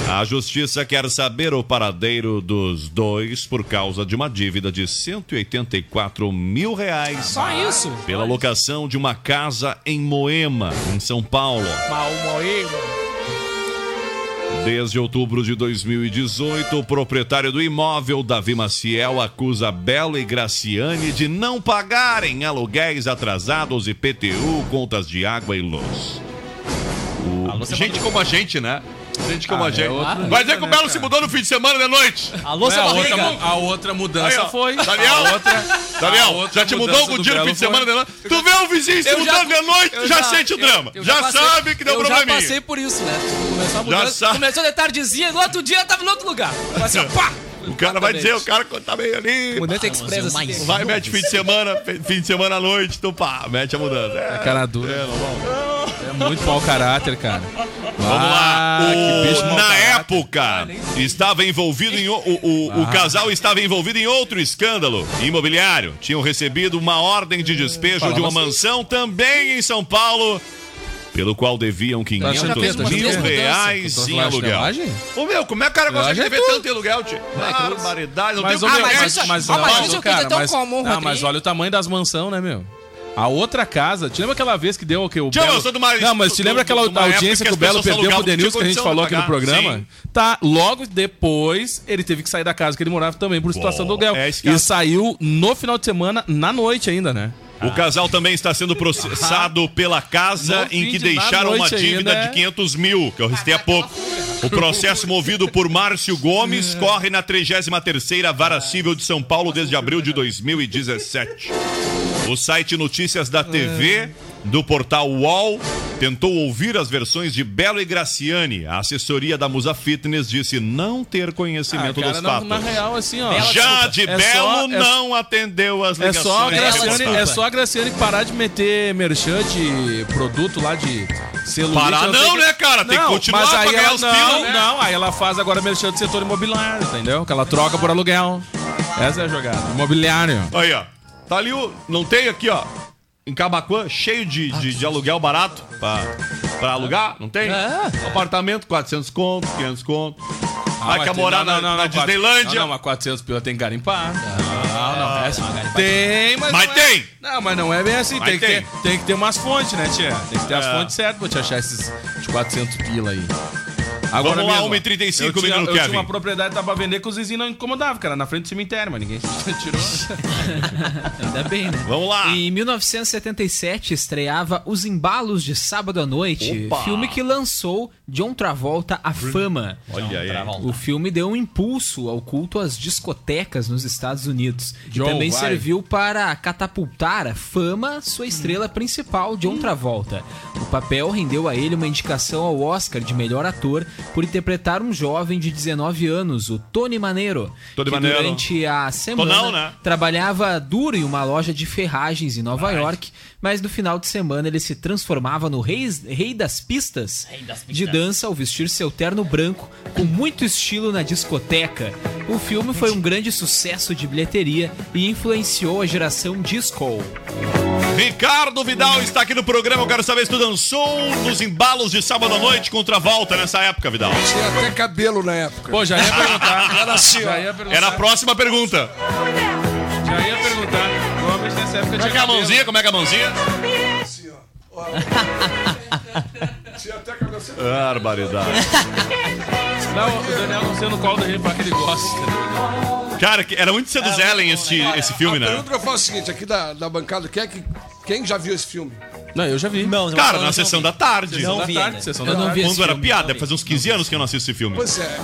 A justiça quer saber o paradeiro dos dois por causa de uma dívida de 184 mil reais. Só isso. Pela locação de uma casa em Moema, em São Paulo. Mal moído. Desde outubro de 2018, o proprietário do imóvel, Davi Maciel, acusa Belo e Graciane de não pagarem aluguéis atrasados, IPTU, contas de água e luz. O- Gente como a gente, né? Gente como Ah, a é gente. Vai dizer que o Belo né, se mudou no fim de semana de noite. Alô, É, seu a, outra, a outra mudança Aí, foi. Daniel, A outra, Daniel, a outra já te mudou mudança algum dia no fim de semana de noite? Tu vê o vizinho se Eu mudando de noite, eu já, sente o drama. eu já passei- sabe que deu eu probleminha. já passei por isso, né? Começou a sabe. começou de tardezinha, no outro dia eu tava em outro lugar. Assim, ó, *laughs* pá! O cara vai dizer, o cara tá meio ali. Mudança express assim. Vai, mete fim de semana, fim de semana à noite, tu pá, mete a mudança. É, Cara dura. é, normal. É muito mau caráter, cara. Vamos lá. Ah, O- bicho mau na caráter. época, estava envolvido em. o- O, o, o casal estava envolvido em outro escândalo imobiliário. Tinham recebido uma ordem de despejo de uma mansão também em São Paulo. Pelo qual deviam 500 achando que- tá achando mil reais tá em aluguel. Ô meu, como é que o cara consegue é dever tudo. tanto em aluguel, tio? Barbaridade, não Mas, tem ô, o que meu, ver. mas, é olha o tamanho das mansão, né, meu? A outra casa, te lembra aquela vez que deu o que o Tchau, Belo... eu sou uma- Não, mas te lembra aquela audiência que o Belo perdeu pro Denilson que a gente falou aqui no programa? sim. Tá, logo depois ele teve que sair da casa que ele morava também por situação do aluguel. é que e é- saiu no final de semana, na noite ainda, né? O casal também está sendo processado pela casa No em que deixaram uma dívida ainda, de é. 500 mil, que eu restei há pouco. O processo movido por Márcio Gomes corre na 33ª Vara Civil de São Paulo desde abril de 2017. O site Notícias da TV do portal UOL tentou ouvir as versões de Belo e Graciane. A assessoria da Musa Fitness disse não ter conhecimento Ah, cara, dos na- fatos. na real, assim, ó. Já de É Belo só- é- não atendeu as É ligações. só, a Graciane, é só a Graciane parar de meter merchan de produto lá de celulite. Parar não, tem né, cara? Tem que continuar mas aí ela, não, pila, né? não, aí ela faz agora merchan do setor imobiliário, entendeu? Que ela troca por aluguel. Essa é a jogada. Imobiliário. Aí, ó. Tá ali o. Não tem aqui, ó. Em Cabacuã, cheio de, de, de aluguel barato pra, pra alugar? Não tem? Apartamento, 400 conto, 500 conto. Vai mas quer tem- morar não, na, não, não, na não, Disneylândia? Não, não, mas 400 pila tem que garimpar. Não, não, é assim. Tem, mas. Mas não tem. É, não, mas não é bem assim. Mas Tem que, tem. ter, tem que ter umas fontes, né, tia? Tem que ter as É. fontes certas pra te achar esses de 400 pila aí. Vamos lá, mesmo, 1h35, eu tinha, menino eu tinha uma propriedade que pra vender que os vizinhos não incomodavam, cara, na frente do cemitério, mas ninguém *laughs* tirou. *laughs* Ainda bem, né? Vamos lá. Em 1977 estreava Os Embalos de Sábado à Noite, Opa! filme que lançou John Travolta à fama. Olha aí. O filme deu um impulso ao culto às discotecas nos Estados Unidos John, e também vai. serviu para catapultar a fama sua estrela principal, John Travolta. O papel rendeu a ele uma indicação ao Oscar de melhor ator por interpretar um jovem de 19 anos, o Tony Maneiro, Tony que Maneiro. durante a semana Tonão, né? trabalhava duro em uma loja de ferragens em Nova York, mas no final de semana ele se transformava no rei, rei das pistas de dança ao vestir seu terno branco com muito estilo na discoteca. O filme foi um grande sucesso de bilheteria e influenciou a geração disco. Ricardo Vidal está aqui no programa. Eu quero saber se tu dançou nos embalos de sábado à noite contra a volta nessa época, Vidal. Tinha até cabelo na época. Pô, já ia perguntar. *laughs* Era assim, ó. Já ia perguntar. Era a próxima pergunta. Já ia perguntar. Nessa época Como é tinha que é a mãozinha? Como é que é a mãozinha? Assim, ó. Tinha até cabelo assim. Barbaridade. Não, o Daniel não sei no qual da gente que ele gosta. Cara, que- era muito Seduzo Ellen esse, esse filme, a né? pergunta que eu faço é o seguinte, aqui da, da bancada, quem, é que, quem já viu esse filme? Não, eu já vi. Não, não, Cara, não, na não sessão vi. da tarde. Não da vi tarde, sessão Eu da não tarde. vi Quando era filme, piada, deve fazer uns 15 anos que eu não assisto esse filme. Pois é,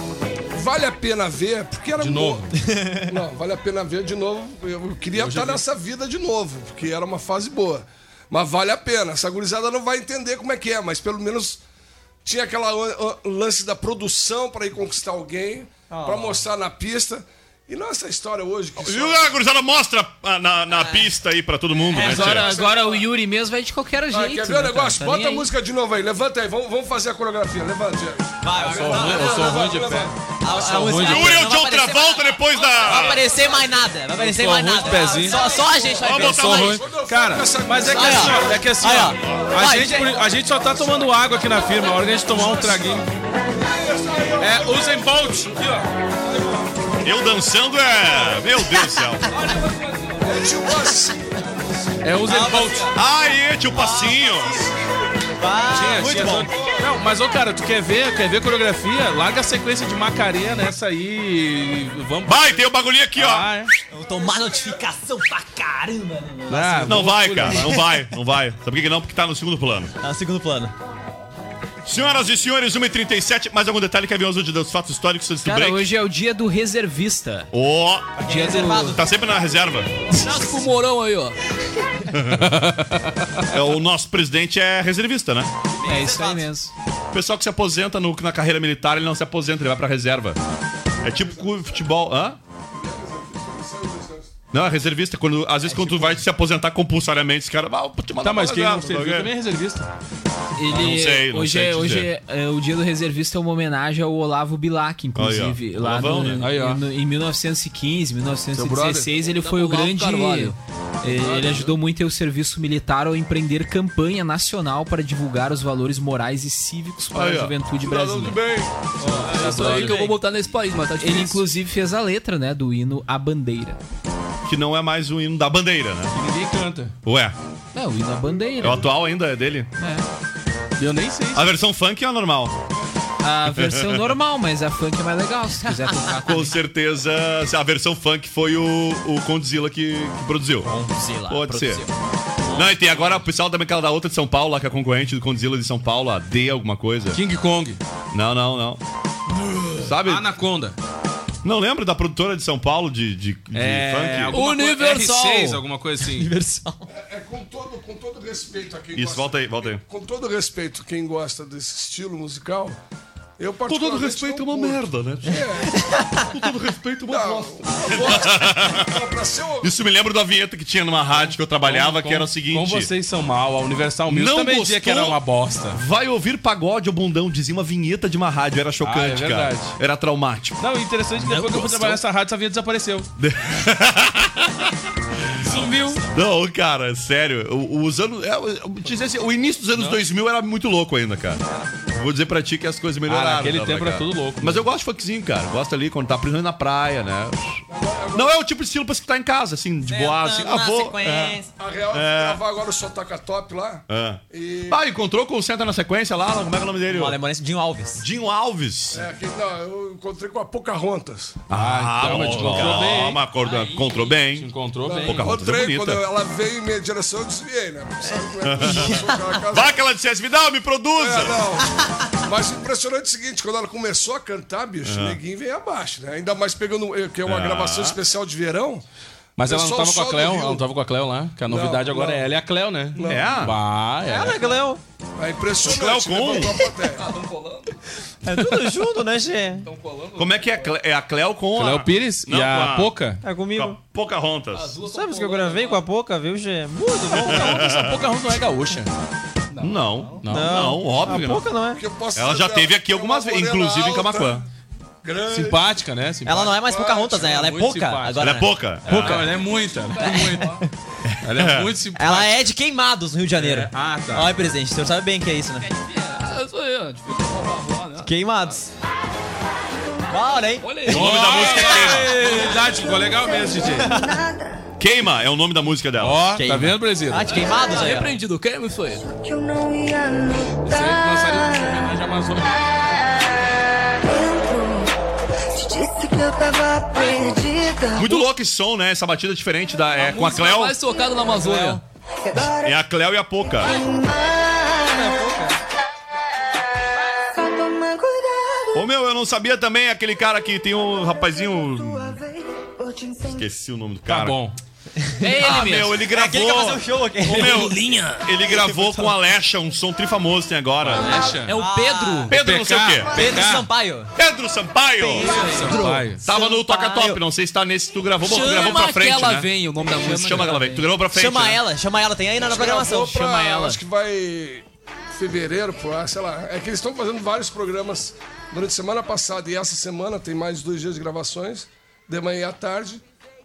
vale a pena ver, porque era De novo. *laughs* Não, vale a pena ver de novo. Eu queria estar nessa vida de novo, porque era uma fase boa. Mas vale a pena. Essa gurizada não vai entender como é que é, mas pelo menos tinha aquela lance da produção para ir conquistar alguém, para mostrar na pista. E não essa história hoje que E a gurizada mostra ah, na, na pista aí pra todo mundo, né, Agora, agora o Yuri mesmo vai de qualquer jeito. Ah, quer ver o né, negócio? Tá Bota a aí. música de novo aí. Levanta aí. Vamos, vamos fazer a coreografia. Levanta. Vai, Eu sou ruim, eu sou ruim de pé. Yuri é o John Travolta depois Vai da... aparecer mais nada, vai aparecer sou mais ruim nada. de pezinho. Só, só a gente vai Vamos ver. Quando eu Cara, mas é que Aí, assim, é que assim, Aí, ó, ó. a Vai, gente, gente. a gente só tá tomando água aqui na firma, a hora de a gente tomar um traguinho. É, usem Bolt, aqui, ó. Eu dançando é... Meu Deus do céu. É tio Boss. É, usem Bolt. Aí, tio Passinho. Tinha, muito tinha bom. Não, mas ô cara, tu quer ver, quer ver coreografia? Larga a sequência de Macarena nessa aí e vamos. Vai, tem o bagulhinho aqui, ó. Ah, é. Vou tomar notificação pra caramba. né? Ah, Não vai, cara. Não vai, não vai. Sabe por que não? Porque tá no segundo plano. Tá no segundo plano. Senhoras e senhores, 1h37. Mais algum detalhe que havia hoje dos fatos históricos antes do Cara, break? hoje é o dia do reservista. Ó, Dia do... tá sempre na reserva. Traz pro Mourão aí, ó. *laughs* É, o nosso presidente é reservista, né? É isso aí mesmo. O pessoal que se aposenta no- na carreira militar, ele não se aposenta, ele vai pra reserva. É tipo futebol. Hã? Não, é reservista. Quando, às vezes, quando tu vai se aposentar compulsoriamente, os caras. Ah, te mandar Tá, mas quem não serviu também é reservista. Ele, Não sei, não hoje sei é, hoje é, é, o dia do reservista é uma homenagem ao Olavo Bilac, inclusive. Aí, lá Olavão, no- né? Aí, no- em 1915, 1916, ele Dá foi o grande. Carvalho. eh, Ele ajudou muito o serviço militar ao empreender campanha nacional para divulgar os valores morais e cívicos para Aí, a juventude de brasileira. bem. É isso aí que eu vou botar nesse país, mas tá difícil. Ele inclusive fez a letra, né, do hino A Bandeira. Que não é mais o hino da bandeira, né? E ninguém canta. Ué, É, o hino A Bandeira. é o atual ainda, é dele? Eu nem sei. A versão funk é a normal. A versão normal, mas a funk é mais legal, se quiser tocar. *laughs* Com certeza, a versão funk foi o, o Condzilla que, que produziu. Lá, Pode ser. produziu. Não, e tem agora o pessoal também aquela da outra de São Paulo, lá que é concorrente do Condzilla de São Paulo, a D alguma coisa. King Kong. Não, não, não. Sabe? Anaconda. Não lembro da produtora de São Paulo de, de, de É, funk? Universal. R6, alguma coisa assim. Universal. É com todo, com todo respeito a quem Isso, gosta. volta aí, volta aí. Com todo respeito, quem gosta desse estilo musical, eu Com todo respeito, é não uma curto. merda, né? É. Com todo respeito, uma Não, bosta. Não, Isso me lembra da vinheta que tinha numa rádio que eu trabalhava, Como- que era o seguinte. Como vocês são mal, a Universal Music Não também gostou? dizia que era uma bosta. Vai ouvir pagode ou bundão, dizia uma vinheta de uma rádio, era chocante, Ah, é cara. verdade. Era traumático. Não, interessante que depois que eu fui trabalhar nessa rádio, essa vinha desapareceu. *laughs* Sumiu. Não, cara, sério. o- Os anos. é, dizer assim, o início dos anos 2000 era muito louco ainda, cara. Vou dizer pra ti que as coisas melhoraram. Ah, naquele tá, tempo cara. era tudo louco. Mas eu gosto de funkzinho, cara. Gosto ali quando tá principalmente na praia, né? Não é o tipo de estilo pra escutar em casa, assim, de boa, assim. Ah, vou. É. A real É. gravar agora o Sotaca Top lá. É. E- Ah, encontrou com o Senta na sequência lá, como é que é o nome dele? O alemonense Dinho Alves. Dinho Alves. É, que, não, eu encontrei com a Pocahontas. Ah, então, mas te encontrou bem? Calma, acordou- encontrou bem. Encontrou bem. Pocahontas é Encontrei, bonita. quando ela veio em minha direção, eu desviei, né? Porque sabe como é *laughs* Vai que ela dissesse, me dá, me produza. É, não. Mas o impressionante é o seguinte, quando ela começou a cantar, bicho, o neguinho veio abaixo, né? Ainda mais pegando, eh, que é uma Ah. gravação especial de verão. Mas ela não tava com a Cleo, ela não tava com a Cleo lá, que a novidade Não, agora não. é ela e a Cleo, né? Não. É? Bah, é. É, Cleo. É impressionante. Cleo com? a. É tudo junto, né, Gê? Como é que é? Cle- É a Cleo com a... Cleo Pires Não, e a com a- Poca. É Com a comigo. Pocahontas. Sabe que eu gravei com a Poca, viu, Gê? Muito bom. Essa Poca não é gaúcha. Não, não, Não. não, óbvio A que não. Poca não é. Porque eu posso Ela já teve aqui é algumas uma vezes, inclusive em alta, Camaquã. Grande. Simpática, né? Simpática. Ela não é mais Pocahontas, né? Ela é Muito Poca simpática. agora. Ela é né? pouca? Pouca, ela é muita. Ela é muito. Ela é muito simpática. Ela é de Queimados, no Rio de Janeiro. É. Ah, tá. Olha, presidente, o senhor sabe bem o que é isso, né? É isso aí, ó. Difícil falar, né? Queimados. Bora, hein? Olha O aí. nome da música é Queima. Verdade, ficou legal mesmo, DJ. Queima é o nome da música dela. Ó, tá Queima. vendo, Brasil? Ah, de Queimados aí, ó. Repreendido, quem isso aí? que eu não ia Esse aí uma notar. homenagem à Amazônia. Eu tava perdida. Muito louco esse som, né? Essa batida diferente da, é, com a Cleo. mais tocada na Amazônia. É a Cleo e a Poca. Ô meu, eu não sabia também aquele cara que tem um rapazinho. Esqueci o nome do cara. Tá bom. É ele Ah, mesmo. meu, ele É aquele que vai fazer gravou. um show aqui. Ô, meu, ele gravou com a Alexa, um som trifamoso tem agora. Alexa. É o Pedro. Pedro não sei o quê. Pedro Sampaio. Pedro Sampaio. Sampaio. Tava no Toca Top, não sei se tá nesse. Tu gravou, tu gravou Chama pra frente, que ela né? vem, o nome da música. Chama que ela vem. Tu gravou pra frente. Chama né? ela, chama ela. Tem aí na, na programação. Gravou pra- Chama ela. Acho que vai fevereiro, pro ar, sei lá. É que eles estão fazendo vários programas durante a semana passada e essa semana tem mais dois dias de gravações, de manhã e à tarde.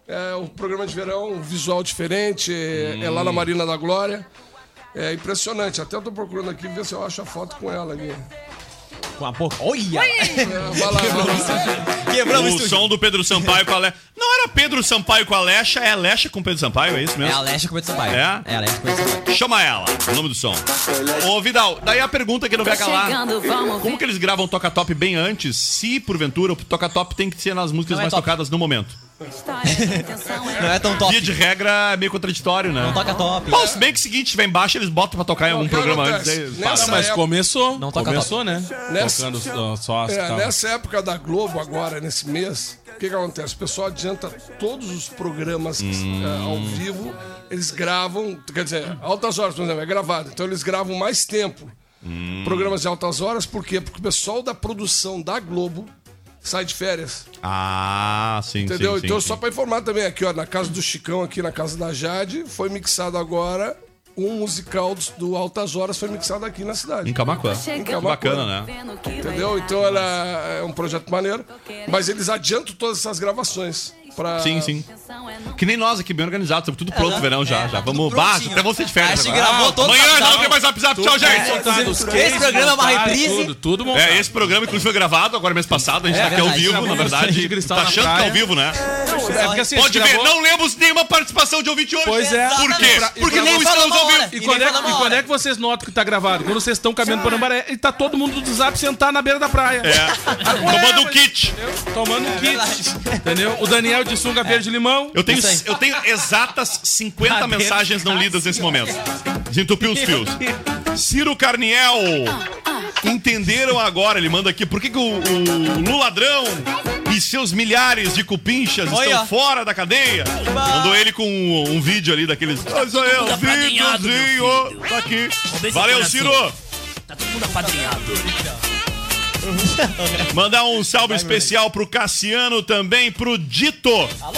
É o programa de verão, um visual diferente, é, é lá na Marina da Glória. É impressionante. Até eu tô procurando aqui ver se eu acho a foto com ela ali. Com a boca. Olha! É, vai lá, vai lá. Quebramos o som do Pedro Sampaio com a Alexa. Não era Pedro Sampaio com a Alexa, é Alexa com Pedro Sampaio, é isso É mesmo? a Leste com o Pedro Sampaio. É? É a Leste com o Pedro Sampaio. Chama ela, o nome do som. Ô, Vidal, daí a pergunta que não vai calar. Como que eles gravam Toca Top bem antes, se porventura o Toca Top tem que ser nas músicas é mais top. tocadas no momento? Não é tão top. Via de regra é meio contraditório, né? Não toca top. Bom, se bem que o seguinte, tiver embaixo, eles botam pra tocar em algum programa antes. Aí, Nessa. Mas época- começou. Não toca começou, né? Nessa- Tocando só, as É, nessa época da Globo, agora, nesse mês, o que, que acontece? O pessoal adianta todos os programas Hum. é, ao vivo, eles gravam, quer dizer, altas horas, por exemplo, é gravado. Então eles gravam mais tempo. Hum. Programas de altas horas, por quê? Porque o pessoal da produção da Globo sai de férias. Ah, sim, Entendeu? sim, sim, então, sim. só pra informar também, aqui, ó, na casa do Chicão, aqui na casa da Jade, foi mixado agora. Um musical do, do Altas Horas foi mixado aqui na cidade. Em Camacuã. Em Que Camaquã. bacana, né? Entendeu? Então ela é um projeto maneiro. Mas eles adiantam todas essas gravações. Pra... Sim, sim. Que nem nós aqui, bem organizados, estamos tudo pronto, verão já. já vamos, tudo bah, prontinho. até você de férias. A gente agora. gravou todo Amanhã o não tem mais zap zap. Tchau, gente. Esse programa é uma reprise. Tudo, tudo montado. É, esse programa, inclusive, foi gravado agora mês passado. A gente É tá aqui ao vivo, na Gravamos verdade. Tá na achando que é ao vivo, né? É, assim, Pode ver, gravou- não lemos nenhuma participação de ouvinte hoje. Pois é. Por quê? Porque não estamos ao vivo. E quando, é, e é que vocês notam que tá gravado? Quando vocês estão caminhando por Ambaré e tá todo mundo do zap sentado na beira da praia. É. *laughs* Tomando um mas- kit. Entendeu? Tomando um kit. Entendeu? O Daniel de sunga verde limão. Eu tenho, Isso eu tenho exatas 50 Tá dentro mensagens não lidas nesse momento. Desentupiu os fios. Ciro Carniel. Entenderam agora, ele manda aqui, por que, que o, o Luladrão e seus milhares de cupinchas estão fora da cadeia. Mandou ele com um, um vídeo ali daqueles. Mas aí, videozinho. filho. Tá aqui. Valeu, coração. Ciro. Tá todo mundo apadrinhado. *laughs* Mandar um salve especial pro Cassiano também, pro Dito.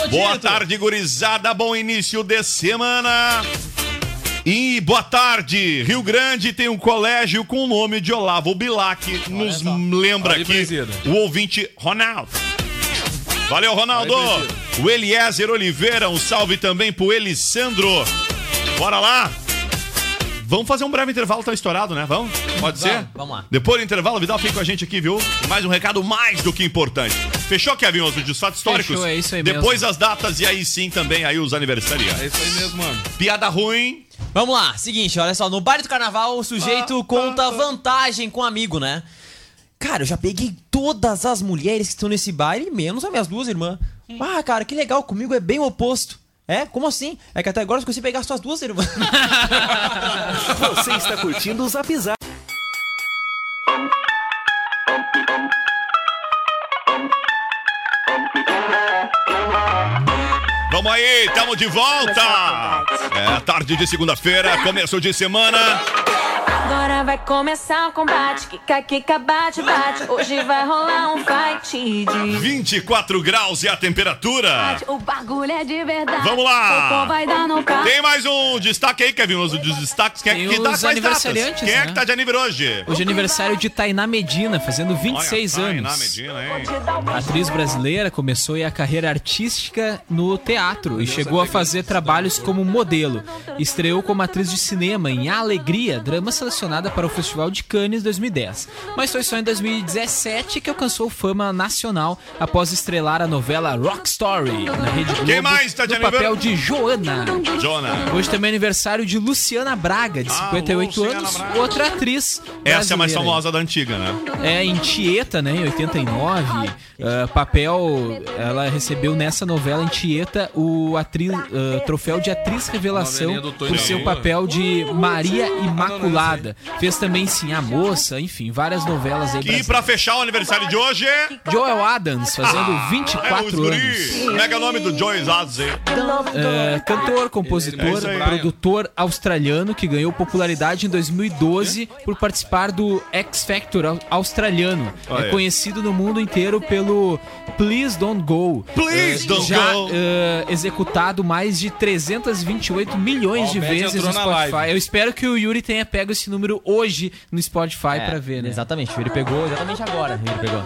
Boa Dito. tarde, gurizada. Bom início de semana. E boa tarde, Rio Grande tem um colégio com o nome de Olavo Bilac. Nos lembra Aí, aqui o ouvinte Ronaldo. Valeu, Ronaldo. Aí, O Eliezer Oliveira, um salve também pro Elisandro. Bora lá. Vamos fazer um breve intervalo, tá estourado, né? Vamos? Pode ser? vamos lá. Depois do intervalo, Vidal fica com a gente aqui, viu? Mais um recado mais do que importante. Fechou, Kevin, os dos fatos históricos? Fechou, é isso aí Depois mesmo. as datas e aí sim também aí os aniversariantes. É isso aí mesmo, mano. Piada ruim. Vamos lá, seguinte, olha só, no baile do carnaval o sujeito conta vantagem com um amigo, né? Cara, eu já peguei todas as mulheres que estão nesse baile, menos as minhas duas irmãs. Ah, cara, que legal, comigo é bem o oposto. É? Como assim? É que até agora eu consegui pegar as suas duas irmãs. *laughs* Você está curtindo o Zap Zap. Vamos aí, tamo de volta! É tarde de segunda-feira, começo de semana. Agora vai começar o combate. Kika, kika, bate, bate. Hoje vai rolar um fight de. 24 graus e a temperatura. O bagulho é de verdade. Vamos lá. Popô vai dar no carro. Tem mais um destaque aí, Kevin, os dos destaques. Quem, é que os quais datas? aniversariantes, Quem é né? que tá de aniversário hoje? Hoje é aniversário de Tainá Medina, fazendo 26 Olha, anos. Tainá Medina, hein? Atriz brasileira, começou aí a carreira artística no teatro e chegou a fazer trabalhos como modelo. Estreou como atriz de cinema em A Alegria, drama selecionada para o Festival de Cannes 2010. Mas foi só em 2017 que alcançou fama nacional após estrelar a novela Rock Story na Rede Globo Quem mais tá de no papel de Joana. Jona. Hoje também é aniversário de Luciana Braga, de 58 Ah, anos, Braga. outra atriz. Essa é a mais famosa da antiga, né? É, em Tieta, né, em 89, ah, papel, ela recebeu nessa novela em Tieta o atriz, ah, troféu de atriz revelação por seu papel de Maria Imaculada. Fez também Sim a Moça, enfim, várias novelas aí. E pra fechar o aniversário de hoje. Joel Adams, fazendo é 24 os guri. anos. Mega nome do Joyce Adams aí. É, cantor, compositor, É produtor australiano que ganhou popularidade em 2012 por participar do X Factor au- australiano. É conhecido no mundo inteiro pelo Please Don't Go. Please É, Don't já, Go. é, executado mais de 328 milhões de vezes no Spotify. Eu espero que o Yuri tenha pego esse número hoje no Spotify É, pra ver, né? Exatamente, ele pegou exatamente agora. Ele pegou.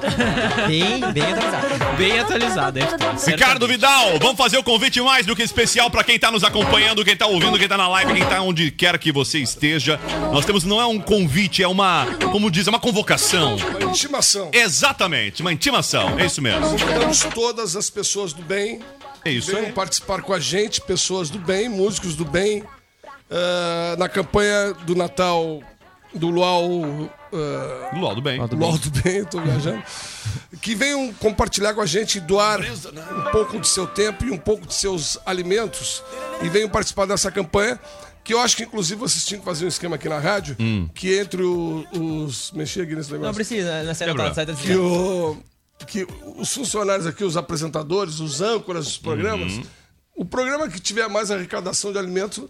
Bem, bem atualizado. Bem atualizado, estar. Ricardo Vidal, vamos fazer o convite mais do que especial pra quem tá nos acompanhando, quem tá ouvindo, quem tá na live, quem tá onde quer que você esteja. Nós temos, não é um convite, é uma, como diz, é uma convocação. Uma intimação. Exatamente, uma intimação. É isso mesmo. Convidamos todas as pessoas do bem. É isso Venham participar com a gente, pessoas do bem, músicos do bem. Ah, na campanha do Natal do Luau. ah, Luau do bem. Luau do bem, eu tô viajando. Que venham compartilhar com a gente, doar um pouco de seu tempo e um pouco de seus alimentos. E venham participar dessa campanha. Que eu acho que, inclusive, vocês tinham que fazer um esquema aqui na rádio. Que entre o- os. Mexer aqui nesse negócio Não precisa, na série Quebrou. tá, que, o, que os funcionários aqui, os apresentadores, os âncoras dos programas, Uhum. o programa que tiver mais arrecadação de alimentos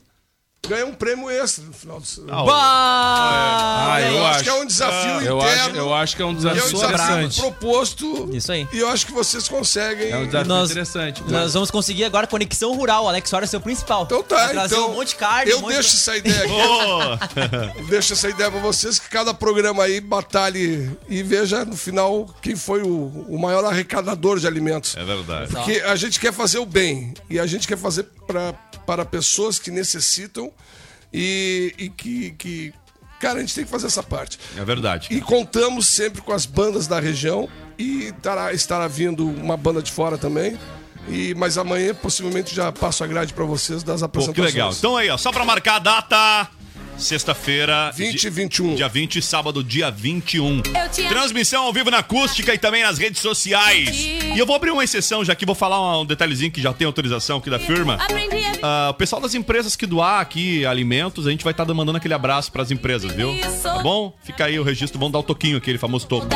ganha um prêmio extra no final do Ah, eu, eu acho. acho que é um desafio eu interno. Acho, eu acho que é um E é um desafio desafio interessante. proposto. Isso aí. E eu acho que vocês conseguem. É um desafio Nós- interessante. Nós vamos conseguir agora conexão rural. O Alex Soares é seu principal. Então tá, então. um monte de carne. eu um monte deixo de... essa ideia aqui. Eu *laughs* deixo essa ideia pra vocês que cada programa aí batalhe e veja no final quem foi o, o maior arrecadador de alimentos. É verdade. Porque a gente quer fazer o bem e a gente quer fazer pra, para pessoas que necessitam e, e que, que. Cara, a gente tem que fazer essa parte. É verdade. E contamos sempre com as bandas da região e estará, estará vindo uma banda de fora também. E, mas amanhã possivelmente já passo a grade pra vocês das Pô, que apresentações. legal. Então aí, ó, só pra marcar a data. Sexta-feira. 20 di- e 21. Dia 20, sábado, dia 21. Eu te amo. Transmissão ao vivo na acústica e também nas redes sociais. E eu vou abrir uma exceção, já que vou falar um detalhezinho que já tem autorização aqui da firma. Ah, o pessoal das empresas que doar aqui alimentos, a gente vai estar mandando aquele abraço pras empresas, viu? Tá bom? Fica aí o registro, vamos dar o toquinho, aquele famoso toco.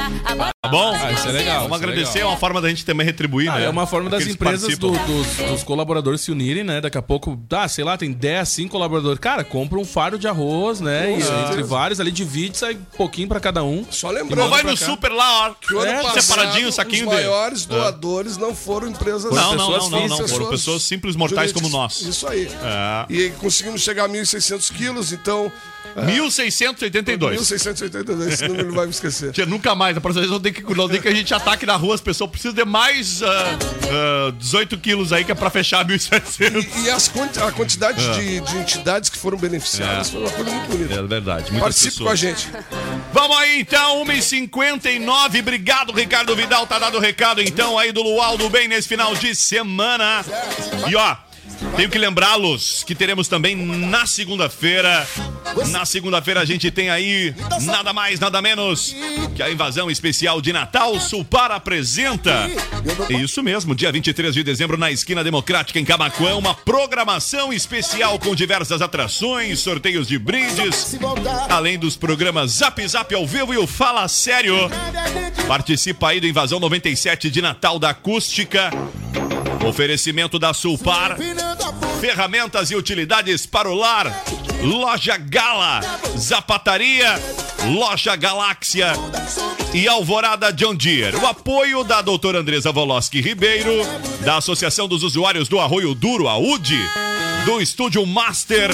Tá bom? Ah, isso é legal, Vamos é agradecer, é uma forma da gente também retribuir, Ah, né? é uma forma das empresas do- dos, dos colaboradores se unirem, né? Daqui a pouco, ah, sei lá, tem 10, 5 colaboradores. Cara, compra um fardo de arroz, né? E entre vários ali, divide, sai um pouquinho pra cada um. Só lembrando vai pra no cá, super lá, ó. que o ano É, passado, separadinho, saquinho os maiores É. doadores não foram empresas Não, não, não, não, não. Foram pessoas simples mortais como nós. Isso aí. É. E conseguimos chegar a 1.600 quilos, então... é, 1682. 1.682, esse número não vai me esquecer. Tia, nunca mais. A próxima vez não tem que, não tem que a gente ataque na rua as pessoas. Precisam de mais ah, ah, 18 quilos aí, que é pra fechar 1.700. E as quanti- a quantidade É. de, de entidades que foram beneficiadas É. foi uma coisa muito bonita. É verdade. Participe pessoas. com a gente. Vamos aí então, 1h59. Obrigado, Ricardo Vidal. Tá dado o recado então aí do Luau do Bem nesse final de semana. E ó. Tenho que lembrá-los que teremos também na segunda-feira. Na segunda-feira a gente tem aí nada mais, nada menos que a invasão especial de Natal. Sulpar apresenta. Isso mesmo, dia 23 de dezembro na Esquina Democrática em Camacuã, uma programação especial com diversas atrações, sorteios de brindes, além dos programas Zap Zap ao vivo e o Fala Sério. Participa aí do Invasão 97 de Natal da Acústica. Oferecimento da Sulpar. Ferramentas e utilidades para o lar. Loja Gala. Zapataria. Loja Galáxia. E Alvorada John Deere. O apoio da doutora Andresa Voloski Ribeiro. Da Associação dos Usuários do Arroio Duro, a UDI. Do Estúdio Master.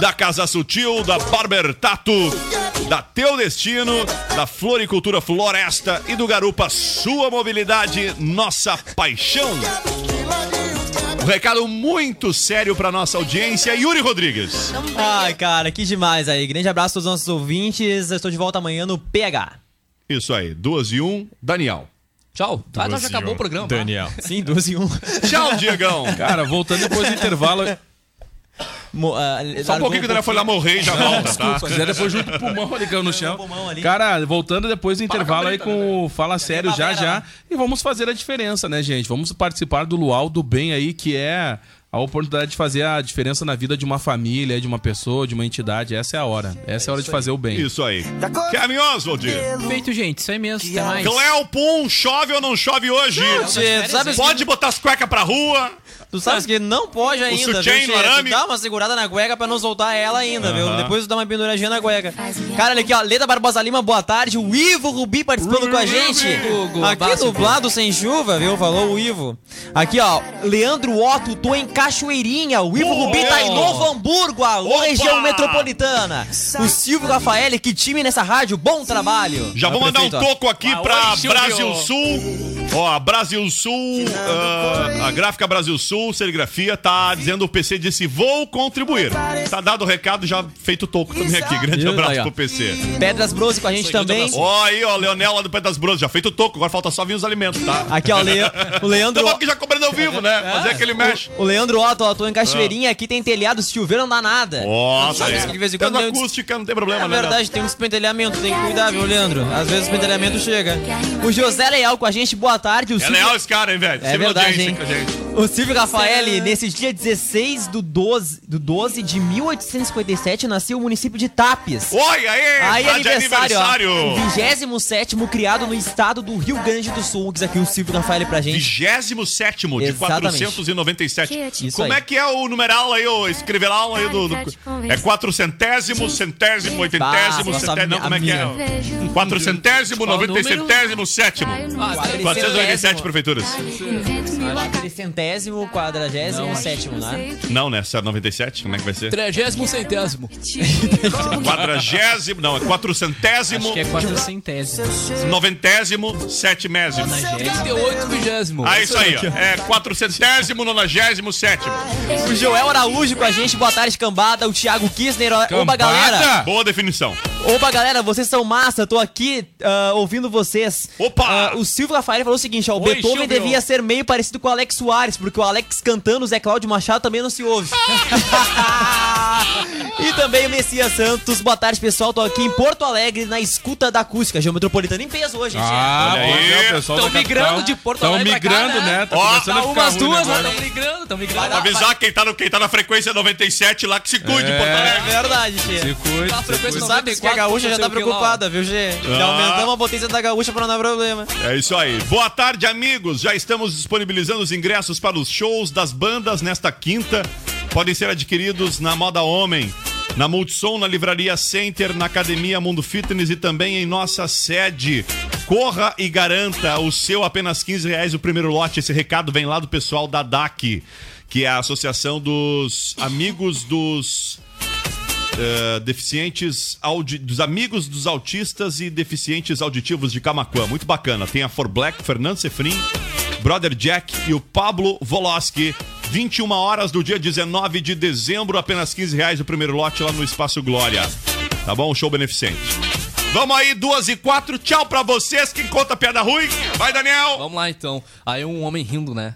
Da Casa Sutil. Da Barber Tato. Da Teu Destino. Da Floricultura Floresta. E do Garupa Sua Mobilidade. Nossa Paixão. Um recado muito sério para nossa audiência, Yuri Rodrigues. Ai, cara, que demais aí. Grande abraço a todos os nossos ouvintes. Eu estou de volta amanhã no PH. Isso aí, duas e um, Daniel. Tchau. Ah, já acabou o programa. Daniel. Sim, duas e um. Tchau, Diegão. Cara, voltando depois do intervalo. Mo- ah, Só um pouquinho que o Daniel foi lá morrer e já volta, tá? Se quiser depois junto o pulmão ali caiu no chão. Cara, voltando depois do intervalo aí com o Fala Sério já já. E vamos fazer a diferença, né, gente? Vamos participar do Luau do Bem aí, que é a oportunidade de fazer a diferença na vida de uma família, de uma pessoa, de uma entidade. Essa é a hora. Essa é a hora de fazer o bem. Isso aí. Kevin Oswald. Feito, gente. Isso aí mesmo. Até mais. Cléo Pum, chove ou não chove hoje? Não, sabe Pode botar as cuecas pra rua. Tu sabes que não pode ainda, viu, arame? Dá uma segurada na cueca pra não soltar ela ainda, viu? Depois tu dá uma penduradinha na cueca. Cara, olha aqui, ó. Leda Barbosa Lima, boa tarde. O Ivo Rubi participando com a gente. Aqui dublado sem chuva, viu? Falou o Ivo. Aqui, ó. Leandro Otto, tô em Cachoeirinha. O Ivo Oh! Rubi tá em Novo Hamburgo, alô, Opa! região metropolitana. O Silvio Rafael, que time nessa rádio, bom trabalho. Já vou mandar um toco aqui pra. Brasil Sul. Ó, Brasil Sul, a gráfica Brasil Sul, serigrafia, tá dizendo o PC disse vou contribuir. Tá dado o recado, já feito o toco também aqui. Grande Isso, abraço aí, ó. pro PC. Pedras Brose com a gente também. Ó, aí, ó, Leonel lá do Pé das Brosas, já feito o toco, agora falta só vir os alimentos, tá? Aqui, ó, o, Le... o Leandro. Tá bom que já cobrando ao vivo, né? Fazer aquele mexe. O Leandro Otto, ó, tô em Cachoeirinha, aqui tem telhado, se chover não dá nada. Nossa, Sabe é. de vez em quando tem um- acústica, não tem problema, É né? verdade, tem um despentelhamento, tem que cuidar, viu, Leandro? Às vezes o despentelhamento chega. O José Leal com a gente, boa tarde. O É Silvio- leal esse cara, hein, velho? É verdade, hein? O Silvio Rafael, nesse dia 16 do 12, do 12 de 1857, nasceu o município de Tapes. Oi, aí, Aí tá aniversário, aniversário. ó. 27 criado no estado do Rio Grande do Sul. Diz aqui o Silvio Rafael pra gente. 27 de Exatamente. 497. Isso Como aí. é que é o numeral aí, o escreveral aí do. do- é quatrocentésimo, centésimo, oitentésimo, nossa, centésimo. Não, como é que é? Quatrocentésimo, Qual o noventacentésimo, sétimo. Ah, 497 prefeituras. Centésimo, quadragésimo, sétimo, né? Não, né? 97, como é que vai ser? Trigésimo centésimo. *laughs* Quadragésimo, não, é quatrocentésimo, Acho que é quatrocentésimo. noventésimo, setimésimo. 38 vigésimo. Ah, isso aí, ó. É quatrocentésimo, nonagésimo, sétimo. O Joel Araújo com a gente, boa tarde, cambada. O Thiago Kissner, ó- oba galera. Boa definição. Opa galera, vocês são massa, tô aqui ah, ouvindo vocês. Opa! Ah, o Silvio Rafael falou o seguinte, ó, o Oi, Beethoven Silvio. devia ser meio parecido com o Alex Soares, porque o Alex cantando, o Zé Cláudio Machado também não se ouve. *laughs* e também o Messias Santos. Boa tarde, pessoal. Tô aqui em Porto Alegre, na escuta da acústica. Geometropolitana em peso hoje, gente. Ah, Olha aí. pois é, o pessoal Tão da migrando de Porto tão Alegre cá, migrando, né? né? Tá Ó, começando Tá a ficar umas duas, né? negócio. Tão migrando, tão migrando. Pra avisar quem tá, no, quem tá na frequência 97 lá que se cuide, É. Porto É Alegre. verdade, tia. Se cuide, Tá, se frequência cuide. Sabe que a gaúcha já tá preocupada, viu, Gê? Já Ah. aumentamos a potência da gaúcha pra não dar problema. É isso aí. Boa tarde, amigos. Já estamos disponibilizando os ingressos para os shows das bandas nesta quinta. Podem ser adquiridos na Moda Homem, na Multissom, na Livraria Center, na Academia Mundo Fitness e também em nossa sede. Corra e garanta o seu apenas 15 reais o primeiro lote. Esse recado vem lá do pessoal da DAC, que é a Associação dos Amigos dos eh, deficientes audi dos amigos dos autistas e deficientes auditivos de Camacuã. Muito bacana. Tem a For Black, Fernando Sefrin, Brother Jack e o Pablo Voloski. 21 horas do dia 19 de dezembro, apenas 15 reais o primeiro lote lá no Espaço Glória. Tá bom? Show beneficente. Vamos aí, duas e quatro. Tchau pra vocês. Quem conta piada ruim? Vai, Daniel. Vamos lá então. Aí um homem rindo, né?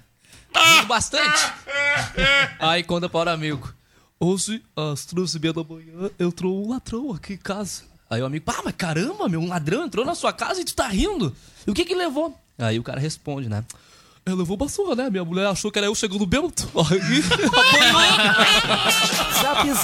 Rindo bastante. *laughs* Aí conta para o amigo. Hoje, às três e meia da manhã, entrou um ladrão aqui em casa. Aí o amigo, pá, mas caramba, meu, um ladrão entrou na sua casa e tu tá rindo. E o que que levou? Aí o cara responde, né? Ele levou uma surra, né? Minha mulher achou que era eu chegando bêbado. *laughs* Aí, apanhou. Zap Zap.